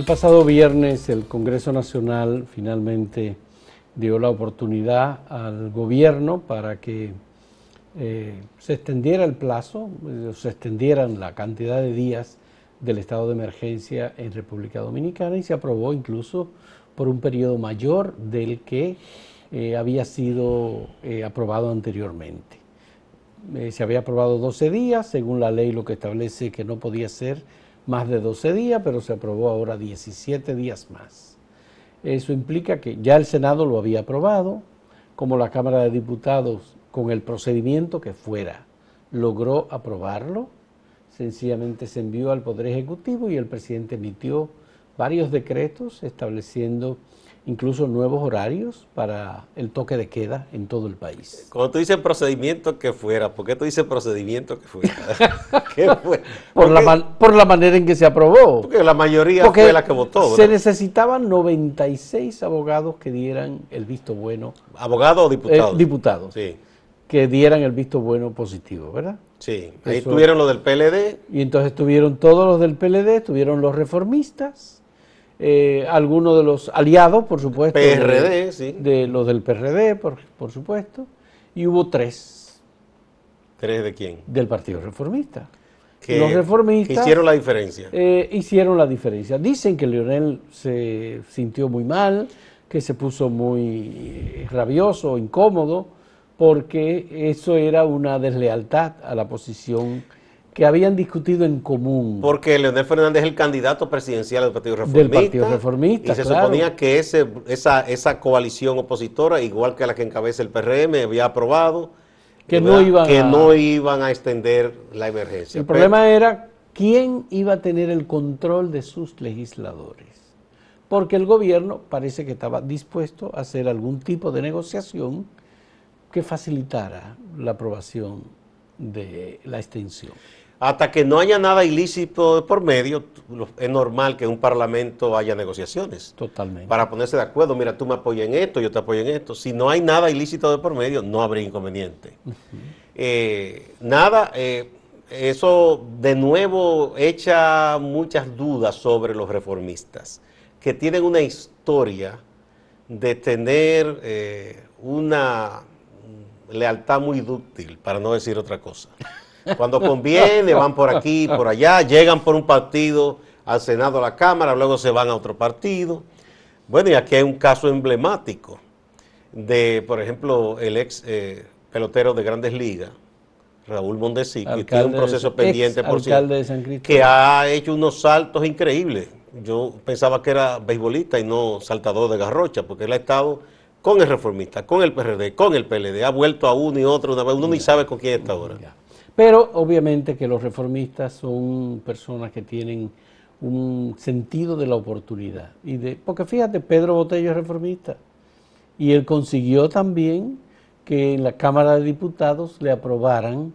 El pasado viernes el Congreso Nacional finalmente dio la oportunidad al gobierno para que eh, se extendiera el plazo, eh, se extendieran la cantidad de días del estado de emergencia en República Dominicana y se aprobó incluso por un periodo mayor del que eh, había sido aprobado anteriormente. se había aprobado 12 días, según la ley lo que establece que no podía ser más de 12 días, pero se aprobó ahora 17 días más. Eso implica que ya el Senado lo había aprobado, como la Cámara de Diputados, con el procedimiento que fuera, logró aprobarlo, sencillamente se envió al Poder Ejecutivo y el presidente emitió varios decretos estableciendo incluso nuevos horarios para el toque de queda en todo el país. Cuando tú dices procedimiento que fuera, ¿por qué tú dices procedimiento que fuera? ¿Qué fue? Por, la por la manera en que se aprobó. Porque la mayoría fue la que votó. Se necesitaban 96 abogados que dieran el visto bueno. ¿Abogados o diputados? Eh, diputados. Sí. Que dieran el visto bueno positivo, ¿verdad? Sí. Ahí tuvieron los del PLD. Y entonces tuvieron todos los del PLD, tuvieron los reformistas eh, algunos de los aliados, por supuesto. PRD, de, sí. De los del PRD, por, por, supuesto. Y hubo tres. ¿Tres de quién? Del Partido Reformista. Que, los reformistas. hicieron la diferencia. Eh, hicieron la diferencia. Dicen que Leonel se sintió muy mal, que se puso muy rabioso, incómodo, porque eso era una deslealtad a la posición que habían discutido en común. Porque Leonel Fernández es el candidato presidencial del Partido Reformista. Del Partido Reformista, Y se suponía que ese, esa, esa coalición opositora, igual que la que encabeza el PRM, había aprobado que, no iban, que a, no iban a extender la emergencia. El problema era quién iba a tener el control de sus legisladores. Porque el gobierno parece que estaba dispuesto a hacer algún tipo de negociación que facilitara la aprobación de la extensión. Hasta que no haya nada ilícito por medio, es normal que en un parlamento haya negociaciones. Totalmente. Para ponerse de acuerdo, mira, tú me apoyas en esto, yo te apoyo en esto. Si no hay nada ilícito de por medio, no habría inconveniente. Eh, nada, eh, eso de nuevo echa muchas dudas sobre los reformistas, que tienen una historia de tener eh, una lealtad muy dúctil, para no decir otra cosa. Cuando conviene, van por aquí, por allá, llegan por un partido al Senado, a la Cámara, luego se van a otro partido. Bueno, y aquí hay un caso emblemático de, por ejemplo, el ex eh, pelotero de Grandes Ligas, Raúl Mondesi, que tiene un proceso pendiente, por cierto, que ha hecho unos saltos increíbles. Yo pensaba que era beisbolista y no saltador de garrocha, porque él ha estado con el reformista, con el PRD, con el PLD, ha vuelto a uno y otro, una vez, uno ni sabe con quién está ahora. Pero obviamente que los reformistas son personas que tienen un sentido de la oportunidad. Y de, porque fíjate, Pedro Botello es reformista y él consiguió también que en la Cámara de Diputados le aprobaran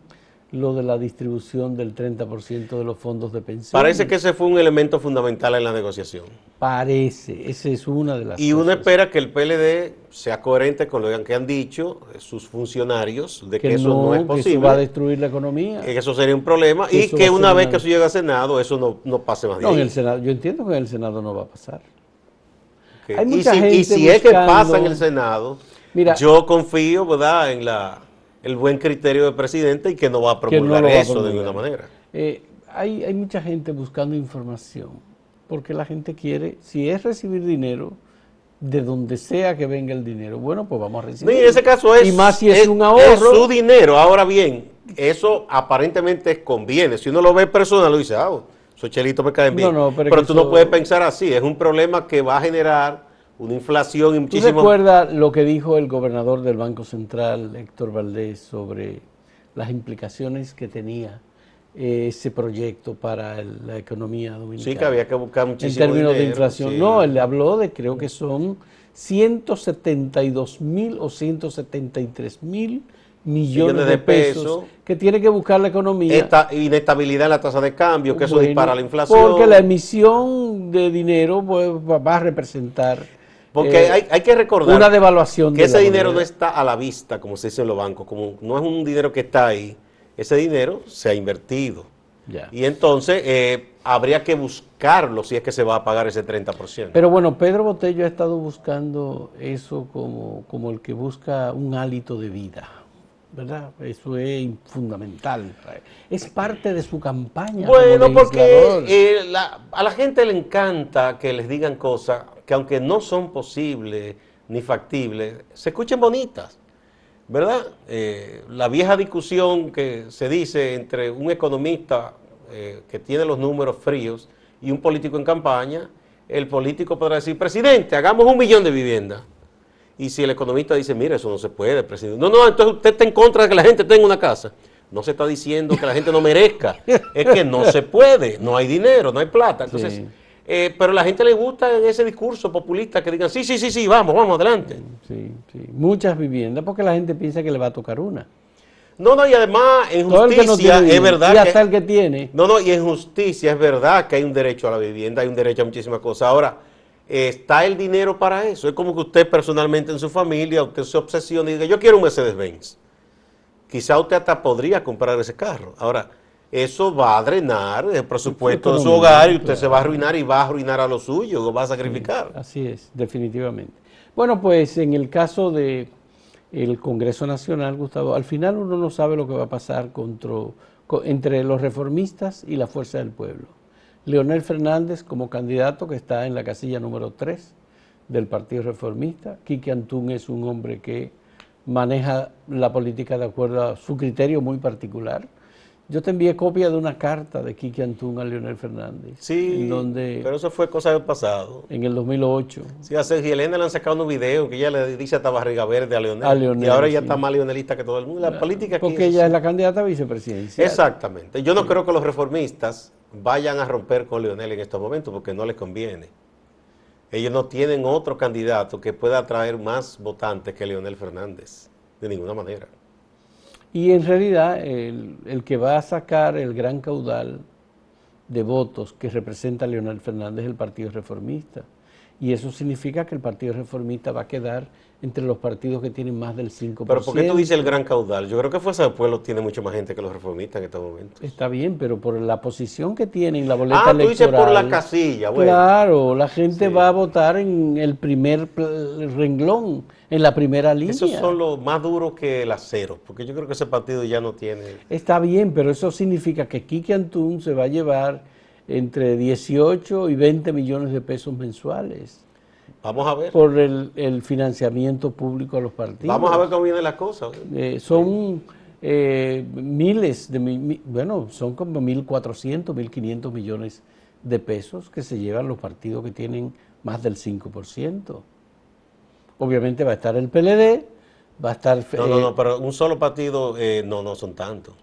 lo de la distribución del 30% de los fondos de pensión. Parece que ese fue un elemento fundamental en la negociación. Parece, esa es una de las Y uno espera que el PLD sea coherente con lo que han dicho sus funcionarios, de que, eso no, es posible. Que eso va a destruir la economía. Que eso sería un problema y que una vez que eso llegue al Senado, eso no, no pase más no, En el Senado, yo entiendo que en el Senado no va a pasar. Hay mucha y si, gente y si es que pasa en el Senado, yo confío ¿verdad? en la el buen criterio del presidente y que no va a promulgar eso de ninguna manera. Eh, hay, hay mucha gente buscando información, porque la gente quiere, si es recibir dinero, de donde sea que venga el dinero, bueno, pues vamos a recibir. en ese caso es, y más si es, un ahorro. su dinero. Ahora bien, eso aparentemente conviene. Si uno lo ve personal, lo dice, ah, esos chelitos me caen bien. pero, tú no puedes pensar así. Es un problema que va a generar una inflación y muchísimo... ¿Tú recuerdas lo que dijo el gobernador del Banco Central, Héctor Valdés, sobre las implicaciones que tenía ese proyecto para la economía dominicana? Sí, que había que buscar muchísimo En términos de inflación. No, él habló de, creo que son 172 mil o 173 mil millones, de, pesos, que tiene que buscar la economía. Esta inestabilidad en la tasa de cambio, que eso dispara la inflación. Porque la emisión de dinero pues, va a representar porque eh, hay, que recordar una devaluación que ese dinero no está a la vista, como se dice en los bancos, como no es un dinero que está ahí, ese dinero se ha invertido. Y entonces, eh, habría que buscarlo si es que se va a pagar ese 30%. Pero bueno, Pedro Botello ha estado buscando eso como, como el que busca un hálito de vida. ¿Verdad? Eso es fundamental. Es parte de su campaña. Bueno, porque eh, a la gente le encanta que les digan cosas que aunque no son posibles ni factibles, se escuchen bonitas. ¿Verdad? Eh, la vieja discusión que se dice entre un economista eh, que tiene los números fríos y un político en campaña, el político podrá decir, presidente, hagamos un millón de viviendas. Y si el economista dice, mire, eso no se puede, presidente. No, no, entonces usted está en contra de que la gente tenga una casa. No se está diciendo que la gente no merezca, es que no se puede, no hay dinero, no hay plata. Entonces, eh, pero a la gente le gusta ese discurso populista que digan, sí, sí, sí, sí, vamos, vamos, adelante. Sí, sí, muchas viviendas porque la gente piensa que le va a tocar una. No, no, y además en justicia es verdad. Y hasta el que tiene. No, no, y en justicia es verdad que hay un derecho a la vivienda, hay un derecho a muchísimas cosas. Ahora, está el dinero para eso. Es como que usted personalmente en su familia, usted se obsesiona y diga, yo quiero un Mercedes-Benz. Quizá usted hasta podría comprar ese carro. Ahora, eso va a drenar el presupuesto de su hogar y usted se va a arruinar y va a arruinar a lo suyo, lo va a sacrificar. así es, definitivamente. Bueno, pues en el caso de el Congreso Nacional, Gustavo, al final uno no sabe lo que va a pasar entre los reformistas y la fuerza del pueblo. Leonel Fernández como candidato que está en la casilla número 3 del Partido Reformista. Quique Antún es un hombre que maneja la política de acuerdo a su criterio muy particular. Yo te envié copia de una carta de Quique Antún a Leonel Fernández. Sí, donde, pero eso fue cosa del pasado. En el 2008. Sí, a Sergio Elena le han sacado un video que ella le dice hasta barriga verde a Leonel. y ahora ella está más leonelista que todo el mundo. La política Porque ella es la candidata a vicepresidencia. Exactamente. Yo no creo que los reformistas vayan a romper con Leonel en estos momentos porque no les conviene. Ellos no tienen otro candidato que pueda atraer más votantes que Leonel Fernández. De ninguna manera. Y en realidad el, que va a sacar el gran caudal de votos que representa Leonel Fernández es el Partido Reformista. Y eso significa que el Partido Reformista va a quedar entre los partidos que tienen más del 5%. Pero ¿por qué tú dices el gran caudal? Yo creo que Fuerza del Pueblo tiene mucho más gente que los reformistas en este momento. Está bien, pero por la posición que tiene en la boleta electoral... Ah, tú dices por la casilla, bueno. Claro, la gente va a votar en el primer renglón, en la primera línea. Esos son los más duros que el acero, porque yo creo que ese partido ya no tiene... Está bien, pero eso significa que Kiki Antún se va a llevar entre 18 y 20 millones de pesos mensuales. Vamos a ver. Por el, financiamiento público a los partidos. Vamos a ver cómo vienen las cosas. Eh, son eh, miles de, bueno, son como 1.400, 1.500 millones de pesos que se llevan los partidos que tienen más del 5%. Obviamente va a estar el PLD, va a estar... No, no, no, eh, pero un solo partido, no, no son tantos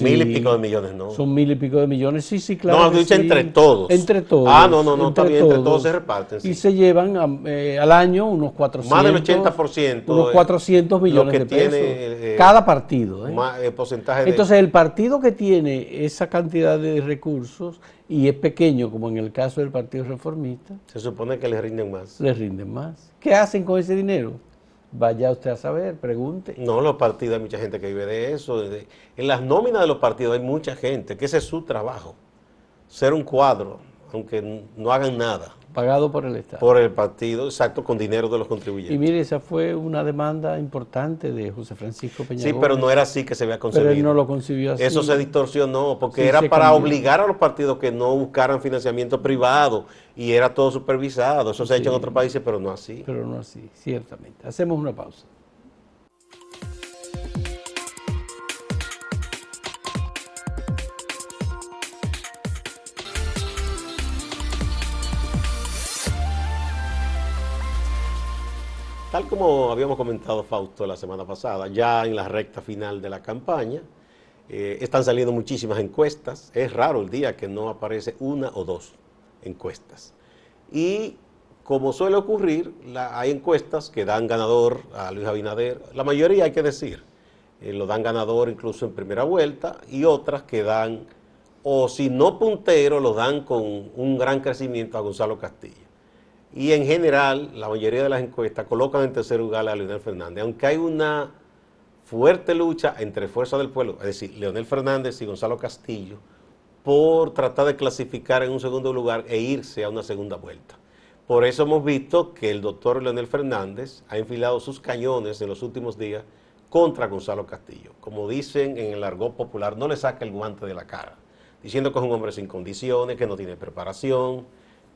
mil y pico de millones, ¿no? Son mil y pico de millones, sí, sí, claro. No, dicho entre todos. Entre todos. Ah, no, no, no, entre está bien, entre todos se reparten. Y se llevan eh, al año unos 400. Más del 80%. Unos 400 millones de pesos. Tiene, eh, cada partido. ¿eh? Más, porcentaje Entonces, el partido que tiene esa cantidad de recursos y es pequeño, como en el caso del Partido Reformista. Se supone que les rinden más. Les rinden más. ¿Qué hacen con ese dinero? Vaya usted a saber, pregunte. No, los partidos hay mucha gente que vive de eso. en las nóminas de los partidos hay mucha gente, que ese es su trabajo. Ser un cuadro, aunque no hagan nada. Pagado por el Estado. Por el partido, exacto, con dinero de los contribuyentes. Y mire, esa fue una demanda importante de José Francisco Peña Sí, pero no era así que se había concebido. Pero él no lo concibió así. Eso se distorsionó, porque era para obligar a los partidos que no buscaran financiamiento privado y era todo supervisado. Eso se ha hecho en otros países, pero no así. Pero no así, ciertamente. Hacemos una pausa. Tal como habíamos comentado Fausto la semana pasada, ya en la recta final de la campaña, eh, están saliendo muchísimas encuestas. Es raro el día que no aparece una o dos encuestas. Y como suele ocurrir, hay encuestas que dan ganador a Luis Abinader, la mayoría hay que decir, eh, lo dan ganador incluso en primera vuelta, y otras que dan, o si no puntero, lo dan con un gran crecimiento a Gonzalo Castillo. Y en general, la mayoría de las encuestas colocan en tercer lugar a Leonel Fernández, aunque hay una fuerte lucha entre Fuerza del Pueblo, es decir, Leonel Fernández y Gonzalo Castillo, por tratar de clasificar en un segundo lugar e irse a una segunda vuelta. Por eso hemos visto que el doctor Leonel Fernández ha enfilado sus cañones en los últimos días contra Gonzalo Castillo. Como dicen en el argot popular, no le saca el guante de la cara, diciendo que es un hombre sin condiciones, que no tiene preparación,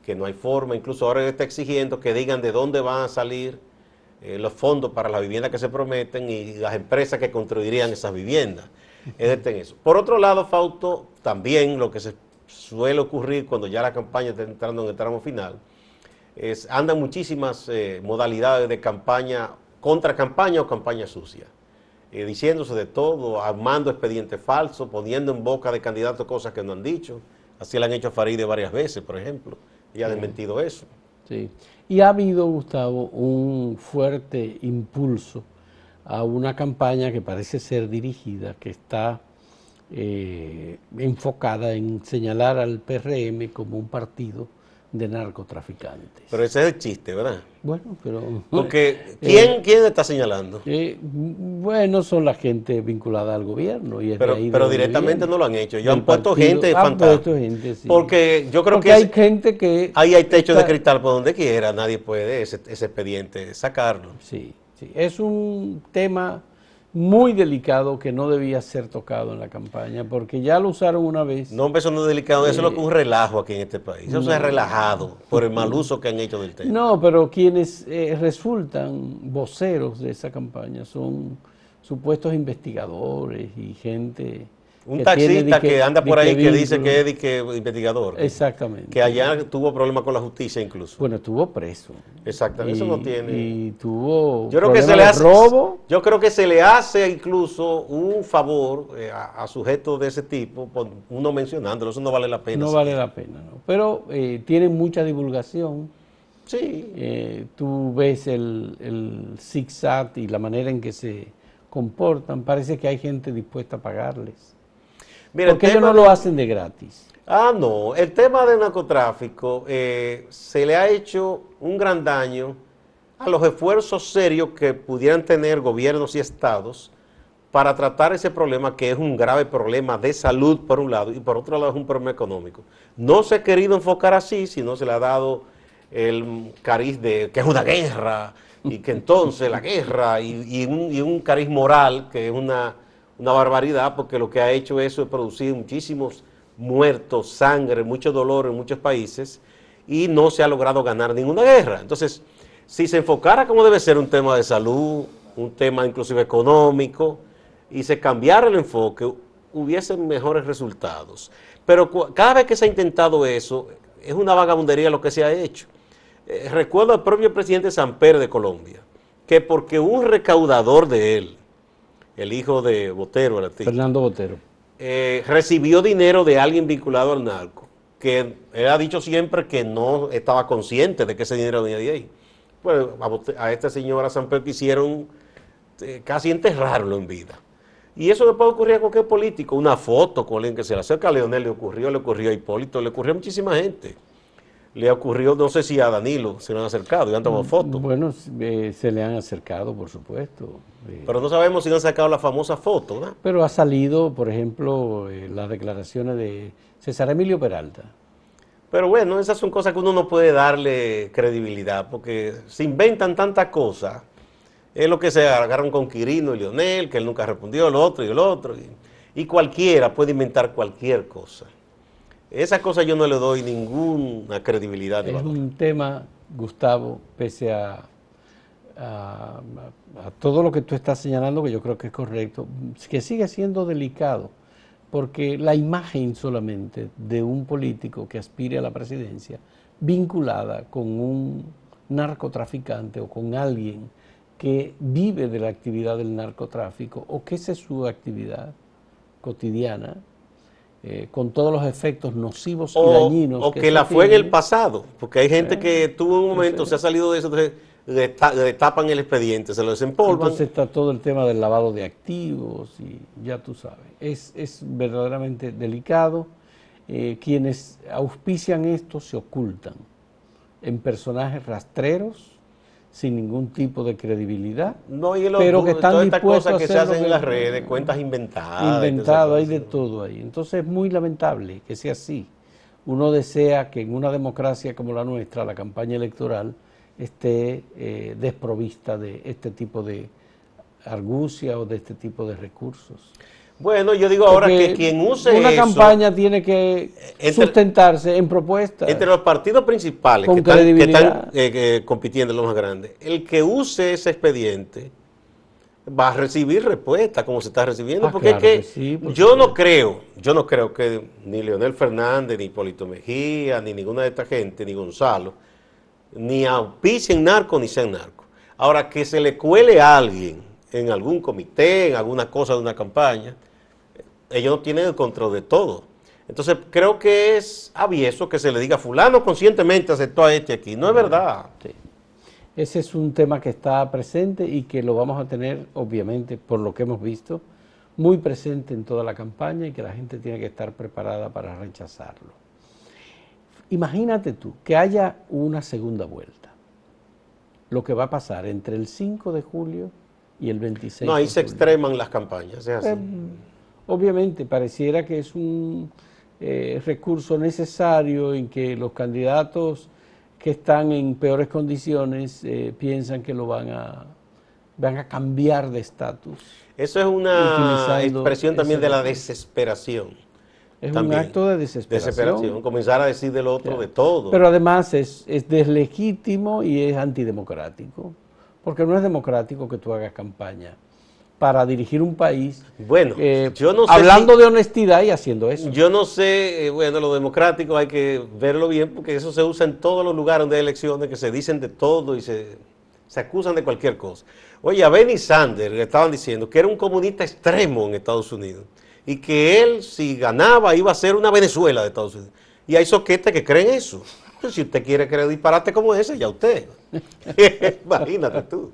que no hay forma. Incluso ahora está exigiendo que digan de dónde van a salir eh, los fondos para las viviendas que se prometen y las empresas que construirían esas viviendas. Es en eso. Por otro lado, Fausto, también lo que se suele ocurrir cuando ya la campaña está entrando en el tramo final, es, andan muchísimas eh, modalidades de campaña, contra campaña o campaña sucia. Eh, diciéndose de todo, armando expedientes falsos, poniendo en boca de candidatos cosas que no han dicho. Así lo han hecho Faride varias veces, por ejemplo, y ha desmentido eso. Sí. Y ha habido, Gustavo, un fuerte impulso a una campaña que parece ser dirigida, que está eh, enfocada en señalar al PRM como un partido de narcotraficantes. Pero ese es el chiste, ¿verdad? Bueno, pero... Porque, ¿quién, eh, ¿quién está señalando? Eh, bueno, son la gente vinculada al gobierno. Y pero pero directamente no lo han hecho. Yo han puesto gente han puesto gente, sí. Porque yo creo que... hay gente que... Ahí hay techo de cristal por donde quiera. Nadie puede ese, ese expediente sacarlo. Sí, sí. Es un tema muy delicado que no debía ser tocado en la campaña, porque ya lo usaron una vez. No, eso no es delicado, eso es lo que un relajo aquí en este país. Eso se ha relajado por el mal uso que han hecho del tema. No, pero quienes eh, resultan voceros de esa campaña son supuestos investigadores y gente un taxista que, anda por ahí que dice que es que investigador. Exactamente. Que allá tuvo problemas con la justicia incluso. Bueno, estuvo preso. Exactamente, eso no tiene. Y tuvo yo creo que se le hace, robo. Yo creo que se le hace incluso un favor eh, a, sujetos de ese tipo, uno mencionándolo, eso no vale la pena. No vale la pena, ¿no? Pero eh, tiene mucha divulgación. Sí. Eh, tú ves el, el zigzag y la manera en que se comportan, parece que hay gente dispuesta a pagarles. Porque ellos no lo hacen de gratis. Ah, no. El tema del narcotráfico eh, se le ha hecho un gran daño a los esfuerzos serios que pudieran tener gobiernos y estados para tratar ese problema que es un grave problema de salud por un lado y por otro lado es un problema económico. No se ha querido enfocar así, sino se le ha dado el cariz de que es una guerra y que entonces la guerra y, un, y un cariz moral que es una una barbaridad porque lo que ha hecho eso es producir muchísimos muertos, sangre, mucho dolor en muchos países y no se ha logrado ganar ninguna guerra. Entonces, si se enfocara como debe ser un tema de salud, un tema inclusive económico, y se cambiara el enfoque, hubiesen mejores resultados. Pero cada vez que se ha intentado eso, es una vagabundería lo que se ha hecho. Eh, recuerdo al propio presidente Samper de Colombia, que porque un recaudador de él el hijo de Botero, el Fernando Botero, eh, recibió dinero de alguien vinculado al narco, que él ha dicho siempre que no estaba consciente de que ese dinero venía de ahí. Pues a, esta señora Pedro quisieron eh, casi enterrarlo en vida. Y eso le puede ocurrir a cualquier político, una foto con alguien que se le acerca a Leonel, le ocurrió, le ocurrió a Hipólito, le ocurrió a muchísima gente le ocurrió, no sé si a Danilo se le han acercado y han tomado mm, fotos. Bueno, eh, se le han acercado, por supuesto. Eh. Pero no sabemos si han sacado la famosa foto, ¿no? Pero ha salido, por ejemplo, eh, las declaraciones de César Emilio Peralta. Pero bueno, esas son cosas que uno no puede darle credibilidad, porque se inventan tantas cosas. Es lo que se agarraron con Quirino y Leonel, que él nunca respondió, el otro y el otro. y cualquiera puede inventar cualquier cosa. Esa cosa yo no le doy ninguna credibilidad. es un tema, Gustavo, pese a, todo lo que tú estás señalando, que yo creo que es correcto, que sigue siendo delicado, porque la imagen solamente de un político que aspire a la presidencia, vinculada con un narcotraficante o con alguien que vive de la actividad del narcotráfico o que esa es su actividad cotidiana, eh, con todos los efectos nocivos y dañinos. O que, la fue en el pasado, porque hay gente eh, que tuvo un momento, se ha salido de eso, le, tapan el expediente, se lo desempolvan. Entonces está todo el tema del lavado de activos y ya tú sabes, es, es verdaderamente delicado. Eh, quienes auspician esto se ocultan en personajes rastreros, sin ningún tipo de credibilidad. No, y pero que están todas estas dispuestos cosas a que se hacer lo hacen en las redes, cuentas inventadas. inventado, hay hay de todo ahí. Entonces es muy lamentable que sea así. Uno desea que en una democracia como la nuestra, la campaña electoral esté eh, desprovista de este tipo de argucia o de este tipo de recursos. Bueno, yo digo ahora Porque que quien use una eso, campaña tiene que Entre- sustentarse en propuestas. entre los partidos principales Con que están, que están, eh, que compitiendo los más grandes, el que use ese expediente va a recibir respuesta como se está recibiendo, Ah, porque claro es que, que sí, por yo no creo, yo no creo que ni Leonel Fernández, ni Hipólito Mejía, ni ninguna de esta gente, ni Gonzalo, ni auspicien narco ni sean narcos. Ahora, que se le cuele a alguien en algún comité, en alguna cosa de una campaña, ellos no tienen el control de todo. Entonces, creo que es avieso que se le diga, fulano conscientemente aceptó a este aquí. No es verdad. Sí. Ese es un tema que está presente y que lo vamos a tener, obviamente, por lo que hemos visto, muy presente en toda la campaña y que la gente tiene que estar preparada para rechazarlo. Imagínate tú que haya una segunda vuelta. Lo que va a pasar entre el 5 de julio y el 26 No, ahí de se extreman las campañas. es así. Eh, obviamente, pareciera que es un eh, recurso necesario en que los candidatos que están en peores condiciones eh, piensan que lo van a, van a cambiar de estatus. Eso es una expresión también de la desesperación. Es También. un acto de desesperación. Desesperación. Comenzar a decir del otro de todo. Pero además es, es deslegítimo y es antidemocrático, porque no es democrático que tú hagas campaña para dirigir un país bueno, eh, yo no sé hablando si- de honestidad y haciendo eso. Yo no sé, eh, bueno, lo democrático hay que verlo bien porque eso se usa en todos los lugares donde hay elecciones, que se dicen de todo y se, se acusan de cualquier cosa. Oye, a Benny Sanders le estaban diciendo que era un comunista extremo en Estados Unidos y que él, si ganaba, iba a ser una Venezuela de Estados Unidos. Y hay soquetes que creen eso. Pues si usted quiere creer disparate como ese, ya usted. Imagínate tú.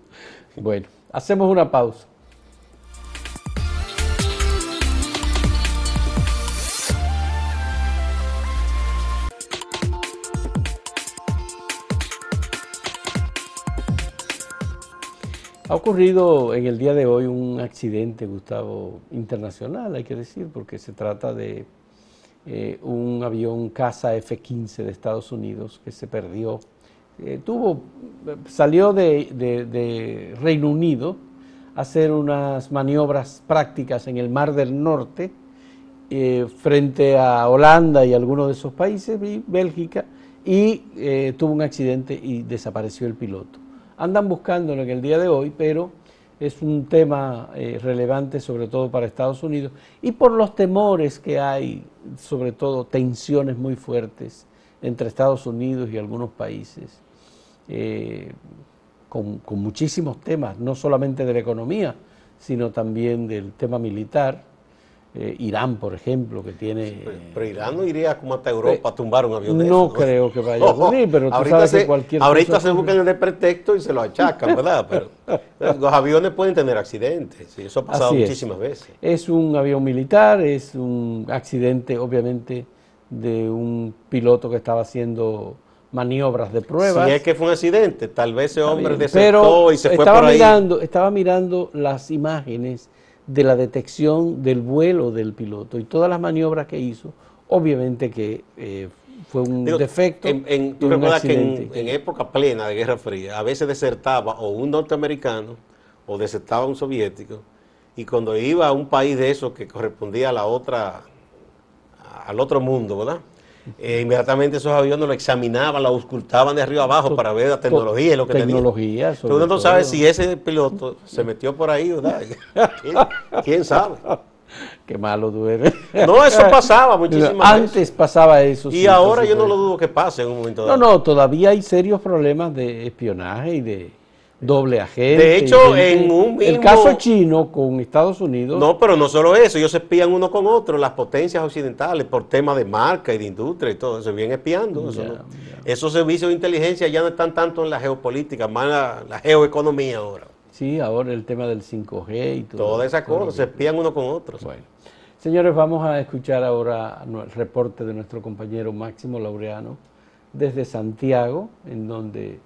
Bueno, hacemos una pausa. Ha ocurrido en el día de hoy un accidente, Gustavo, internacional, hay que decir, porque se trata de eh, un avión Casa F-15 de Estados Unidos que se perdió. Eh, tuvo, salió de, Reino Unido a hacer unas maniobras prácticas en el Mar del Norte eh, frente a Holanda y algunos de esos países, y Bélgica, y tuvo un accidente y desapareció el piloto. Andan buscándolo en el día de hoy, pero es un tema eh, relevante sobre todo para Estados Unidos y por los temores que hay, sobre todo tensiones muy fuertes entre Estados Unidos y algunos países, eh, con, con muchísimos temas, no solamente de la economía, sino también del tema militar. Eh, Irán, por ejemplo, que tiene... Pero Irán no iría como hasta Europa a tumbar un avión de No esos, creo que vaya a ocurrir, pero tú ahorita sabes que se, cualquier Ahorita cosa se buscan el pretexto y se lo achacan, ¿verdad? Pero los aviones pueden tener accidentes, sí, eso ha pasado Así es. muchísimas veces. Es un avión militar, es un accidente, obviamente, de un piloto que estaba haciendo maniobras de pruebas. Si es que fue un accidente, tal vez ese hombre desertó y se fue por ahí. mirando, estaba mirando las imágenes de la detección del vuelo del piloto y todas las maniobras que hizo, obviamente que eh, fue un Digo, defecto. En, en- tú recuerdas que en, en época plena de Guerra Fría, a veces desertaba o un norteamericano o desertaba un soviético, y cuando iba a un país de esos que correspondía a la otra, al otro mundo, ¿verdad? Eh, inmediatamente esos aviones lo examinaban, lo auscultaban de arriba abajo To- para ver la tecnología y lo que tecnología, tenía. sobre Tú no sabes si ese piloto se metió por ahí, ¿verdad? ¿Quién, quién sabe? Qué malo tú eres. No, eso pasaba muchísimas Antes veces. pasaba eso. Y sí, ahora yo no lo dudo que pase en un momento No, dado. no, todavía hay serios problemas de espionaje y de doble agente. De hecho, en un El mismo- caso chino con Estados Unidos. No, pero no solo eso, ellos se espían uno con otro, las potencias occidentales, por temas de marca y de industria y todo, se vienen espiando. Eso no-. Esos servicios de inteligencia ya no están tanto en la geopolítica, más en la, la geoeconomía ahora. Sí, ahora el tema del 5G y todo. Todas esas cosas, se espían uno con otro. Bueno, señores, vamos a escuchar ahora el reporte de nuestro compañero Máximo Laureano desde Santiago, en donde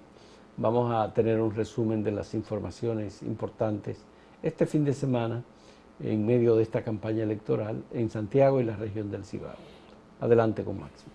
vamos a tener un resumen de las informaciones importantes este fin de semana en medio de esta campaña electoral en Santiago y la región del Cibao. Adelante con Máximo.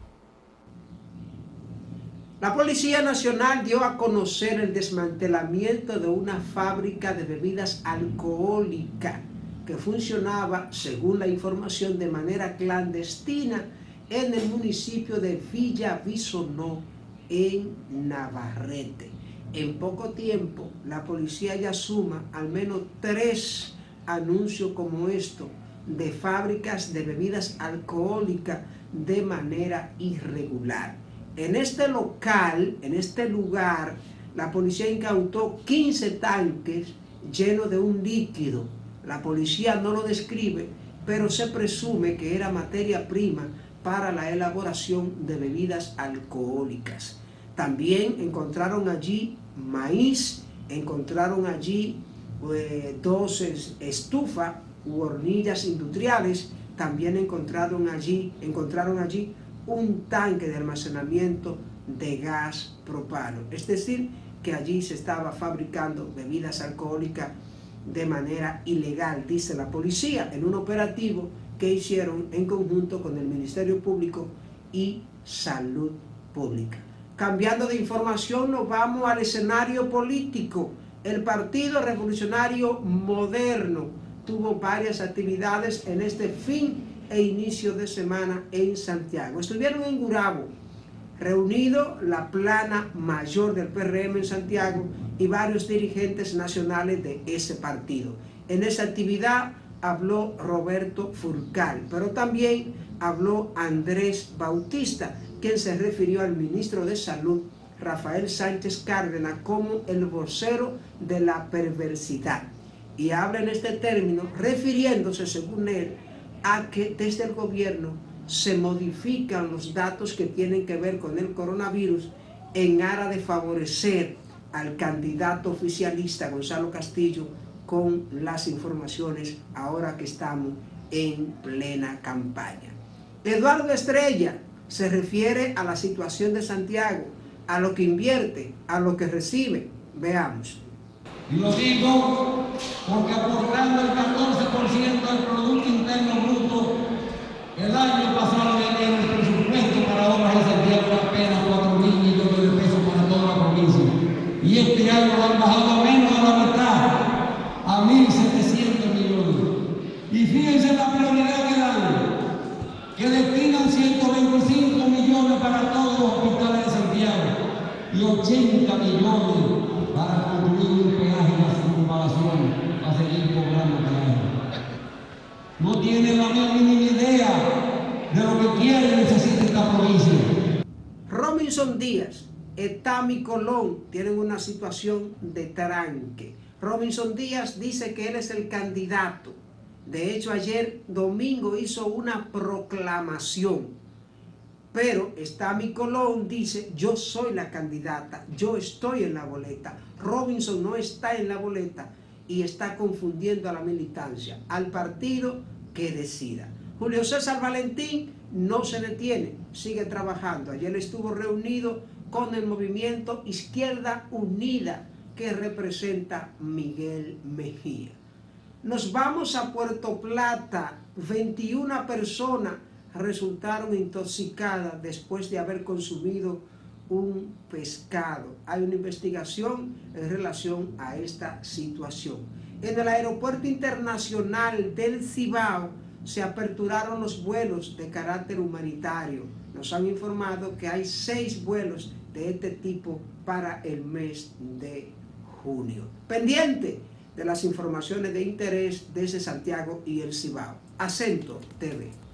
La Policía Nacional dio a conocer el desmantelamiento de una fábrica de bebidas alcohólicas que funcionaba, según la información, de manera clandestina en el municipio de Villa Bisonó, en Navarrete. En poco tiempo, la policía ya suma al menos tres anuncios como esto de fábricas de bebidas alcohólicas de manera irregular. En este local, en este lugar, la policía incautó 15 tanques llenos de un líquido. La policía no lo describe, pero se presume que era materia prima para la elaboración de bebidas alcohólicas. También encontraron allí maíz, encontraron allí eh, dos estufas u hornillas industriales, también encontraron allí, encontraron allí un tanque de almacenamiento de gas propano. Es decir, que allí se estaba fabricando bebidas alcohólicas de manera ilegal, dice la policía, en un operativo que hicieron en conjunto con el Ministerio Público y Salud Pública. Cambiando de información, nos vamos al escenario político. El Partido Revolucionario Moderno tuvo varias actividades en este fin e inicio de semana en Santiago. Estuvieron en Gurabo, reunido la plana mayor del PRM en Santiago y varios dirigentes nacionales de ese partido. En esa actividad habló Roberto Furcal, pero también habló Andrés Bautista, quien se refirió al ministro de Salud, Rafael Sánchez Cárdenas, como el vocero de la perversidad. Y habla en este término refiriéndose, según él, a que desde el gobierno se modifican los datos que tienen que ver con el coronavirus en aras de favorecer al candidato oficialista Gonzalo Castillo con las informaciones ahora que estamos en plena campaña. Eduardo Estrella se refiere a la situación de Santiago, a lo que invierte, a lo que recibe. Veamos. Y lo digo porque aportando el 14% del Producto Interno Bruto, el año pasado en el presupuesto para obras de Santiago apenas 4 mil millones de pesos para toda la provincia. Y este año han bajado a menos de la mitad, a 1.700 millones. Y fíjense la prioridad que dan que destinan 125 millones para todos los hospitales de Santiago y 80 millones para construir un peaje la circunvalación para seguir cobrando peaje. No tienen la mínima idea de lo que quiere y necesita esta provincia. Robinson Díaz, Etami Colón tienen una situación de tranque. Robinson Díaz dice que él es el candidato de hecho, ayer domingo hizo una proclamación. Pero está mi Colón dice, yo soy la candidata, yo estoy en la boleta. Robinson no está en la boleta y está confundiendo a la militancia, al partido que decida. Julio César Valentín no se detiene, sigue trabajando. Ayer estuvo reunido con el movimiento Izquierda Unida que representa Miguel Mejía. Nos vamos a Puerto Plata. 21 personas resultaron intoxicadas después de haber consumido un pescado. Hay una investigación en relación a esta situación. En el aeropuerto internacional del Cibao se aperturaron los vuelos de carácter humanitario. Nos han informado que hay seis vuelos de este tipo para el mes de junio. Pendiente de las informaciones de interés desde Santiago y el Cibao. Acento TV.